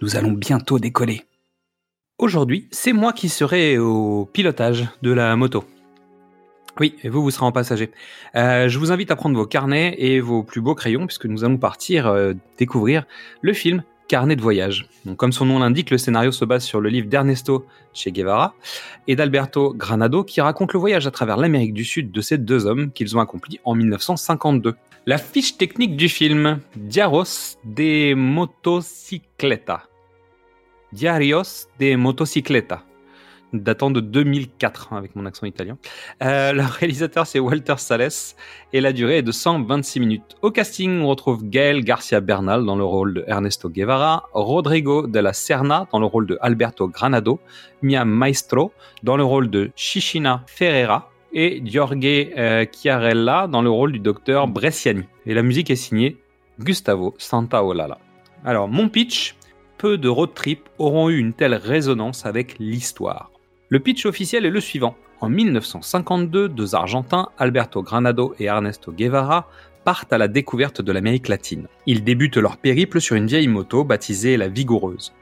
nous allons bientôt décoller. Aujourd'hui, c'est moi qui serai au pilotage de la moto. Oui, et vous, vous serez en passager. Euh, je vous invite à prendre vos carnets et vos plus beaux crayons, puisque nous allons partir euh, découvrir le film Carnet de voyage. Comme son nom l'indique, le scénario se base sur le livre d'Ernesto Che Guevara et d'Alberto Granado, qui raconte le voyage à travers l'Amérique du Sud de ces deux hommes qu'ils ont accompli en 1952. La fiche technique du film Diaros de Motocicleta. Diarios de Motocicleta, datant de 2004 hein, avec mon accent italien. Euh, le réalisateur c'est Walter Sales et la durée est de 126 minutes. Au casting, on retrouve Gael Garcia Bernal dans le rôle de Ernesto Guevara, Rodrigo de la Serna dans le rôle de Alberto Granado, Mia Maestro dans le rôle de Shishina Ferreira et Jorge euh, Chiarella dans le rôle du docteur Bresciani. Et la musique est signée Gustavo Santaolalla. Alors, mon pitch, peu de road trips auront eu une telle résonance avec l'histoire. Le pitch officiel est le suivant. En 1952, deux Argentins, Alberto Granado et Ernesto Guevara, partent à la découverte de l'Amérique latine. Ils débutent leur périple sur une vieille moto baptisée la Vigoureuse.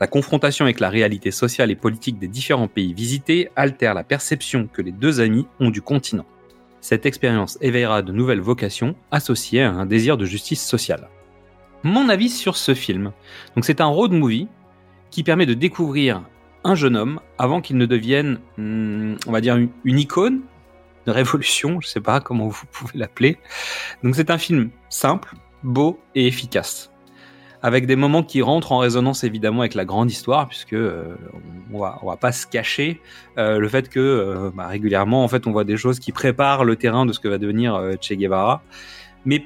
La confrontation avec la réalité sociale et politique des différents pays visités altère la perception que les deux amis ont du continent. Cette expérience éveillera de nouvelles vocations associées à un désir de justice sociale mon avis sur ce film. Donc c'est un road movie qui permet de découvrir un jeune homme avant qu'il ne devienne, hmm, on va dire, une, icône de révolution, je sais pas comment vous pouvez l'appeler. Donc c'est un film simple, beau et efficace. Avec des moments qui rentrent en résonance évidemment avec la grande histoire, puisque euh, on, va, va pas se cacher euh, le fait que euh, bah, régulièrement en fait on voit des choses qui préparent le terrain de ce que va devenir Che Guevara. Mais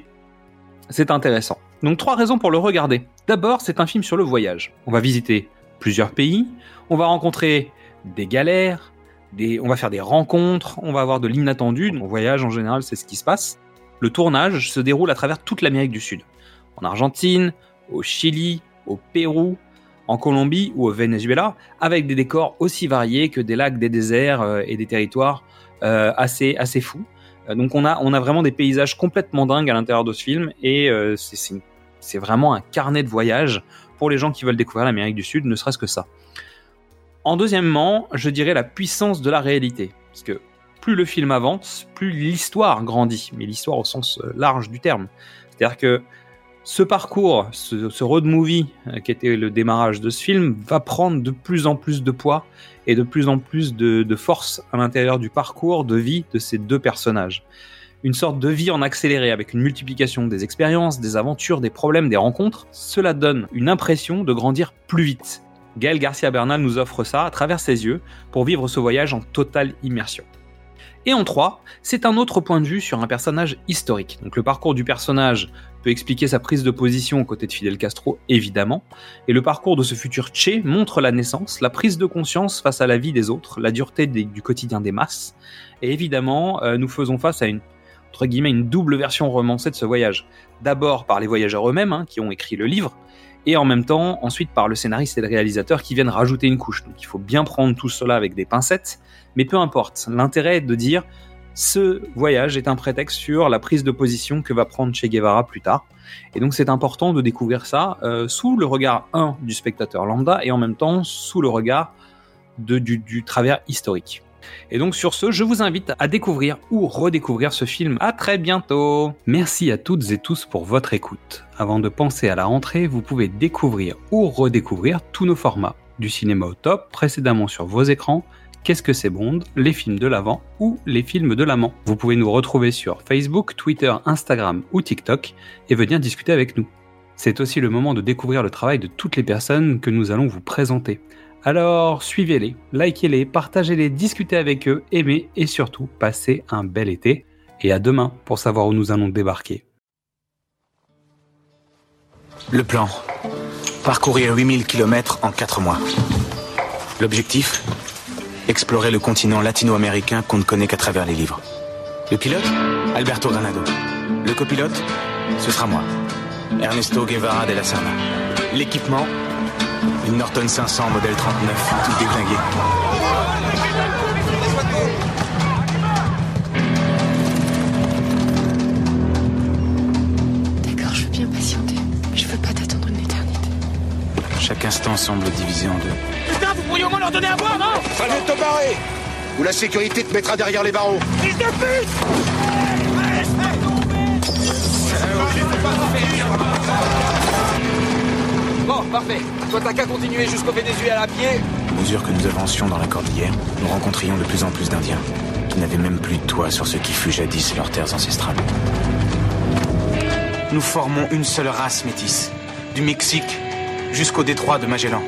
c'est intéressant. Donc trois raisons pour le regarder. D'abord, c'est un film sur le voyage. On va visiter plusieurs pays, on va rencontrer des galères, on va faire des rencontres, on va avoir de l'inattendu. On voyage en général, c'est ce qui se passe. Le tournage se déroule à travers toute l'Amérique du Sud. En Argentine, au Chili, au Pérou, en Colombie ou au Venezuela, avec des décors aussi variés que des lacs, des déserts euh, et des territoires euh, assez, assez fous. Euh, donc on a, on a vraiment des paysages complètement dingues à l'intérieur de ce film et euh, c'est vraiment un carnet de voyage pour les gens qui veulent découvrir l'Amérique du Sud, ne serait-ce que ça. En deuxièmement, je dirais la puissance de la réalité. Parce que plus le film avance, plus l'histoire grandit, mais l'histoire au sens euh, large du terme. C'est-à-dire que ce parcours, ce, road movie euh, qui était le démarrage de ce film, va prendre de plus en plus de poids et de plus en plus de, force à l'intérieur du parcours de vie de ces deux personnages. Une sorte de vie en accéléré avec une multiplication des expériences, des aventures, des problèmes, des rencontres. Cela donne une impression de grandir plus vite. Gaël Garcia Bernal nous offre ça à travers ses yeux pour vivre ce voyage en totale immersion. Et en 3, c'est un autre point de vue sur un personnage historique. Donc le parcours du personnage peut expliquer sa prise de position aux côtés de Fidel Castro, évidemment, et le parcours de ce futur Che montre la naissance, la prise de conscience face à la vie des autres, la dureté du quotidien des masses, et évidemment, euh, nous faisons face à une, entre guillemets, une double version romancée de ce voyage. D'abord par les voyageurs eux-mêmes, hein, qui ont écrit le livre, et en même temps, ensuite par le scénariste et le réalisateur qui viennent rajouter une couche. Donc il faut bien prendre tout cela avec des pincettes, mais peu importe. L'intérêt est de dire ce voyage est un prétexte sur la prise de position que va prendre Che Guevara plus tard. Et donc c'est important de découvrir ça euh, sous le regard 1 du spectateur lambda et en même temps sous le regard du travers historique. Et donc sur ce, je vous invite à découvrir ou redécouvrir ce film. À très bientôt Merci à toutes et tous pour votre écoute. Avant de penser à la rentrée, vous pouvez découvrir ou redécouvrir tous nos formats. Du cinéma au top, précédemment sur vos écrans, Qu'est-ce que c'est Bond, les films de l'avant ou les films de l'amant. Vous pouvez nous retrouver sur Facebook, Twitter, Instagram ou TikTok et venir discuter avec nous. C'est aussi le moment de découvrir le travail de toutes les personnes que nous allons vous présenter. Alors suivez-les, likez-les, partagez-les, discutez avec eux, aimez et surtout passez un bel été. Et à demain pour savoir où nous allons débarquer. Le plan. Parcourir 8000 km en 4 mois. L'objectif? Explorer le continent latino-américain qu'on ne connaît qu'à travers les livres. Le pilote? Alberto Granado. Le copilote? Ce sera moi. Ernesto Guevara de la Serna. L'équipement? Une Norton 500 modèle 39, tout déglingué. D'accord, je veux bien patienter. Je veux pas t'attendre une éternité. Chaque instant semble divisé en deux. Putain, vous pourriez au moins leur donner à boire, non Fallait te barrer Ou la sécurité te mettra derrière les barreaux. Fils de pute Bon, parfait. Toi, t'as qu'à continuer jusqu'au Venezuela à pied. À mesure que nous avancions dans la cordillère, nous rencontrions de plus en plus d'Indiens, qui n'avaient même plus de toit sur ce qui fut jadis leurs terres ancestrales. Nous formons une seule race métisse, du Mexique jusqu'au détroit de Magellan.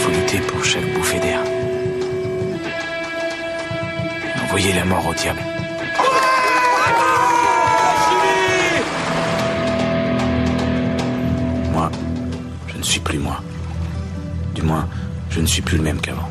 Faut lutter pour chaque bouffée d'air. Envoyer la mort au diable. Plus moi. Du moins, je ne suis plus le même qu'avant.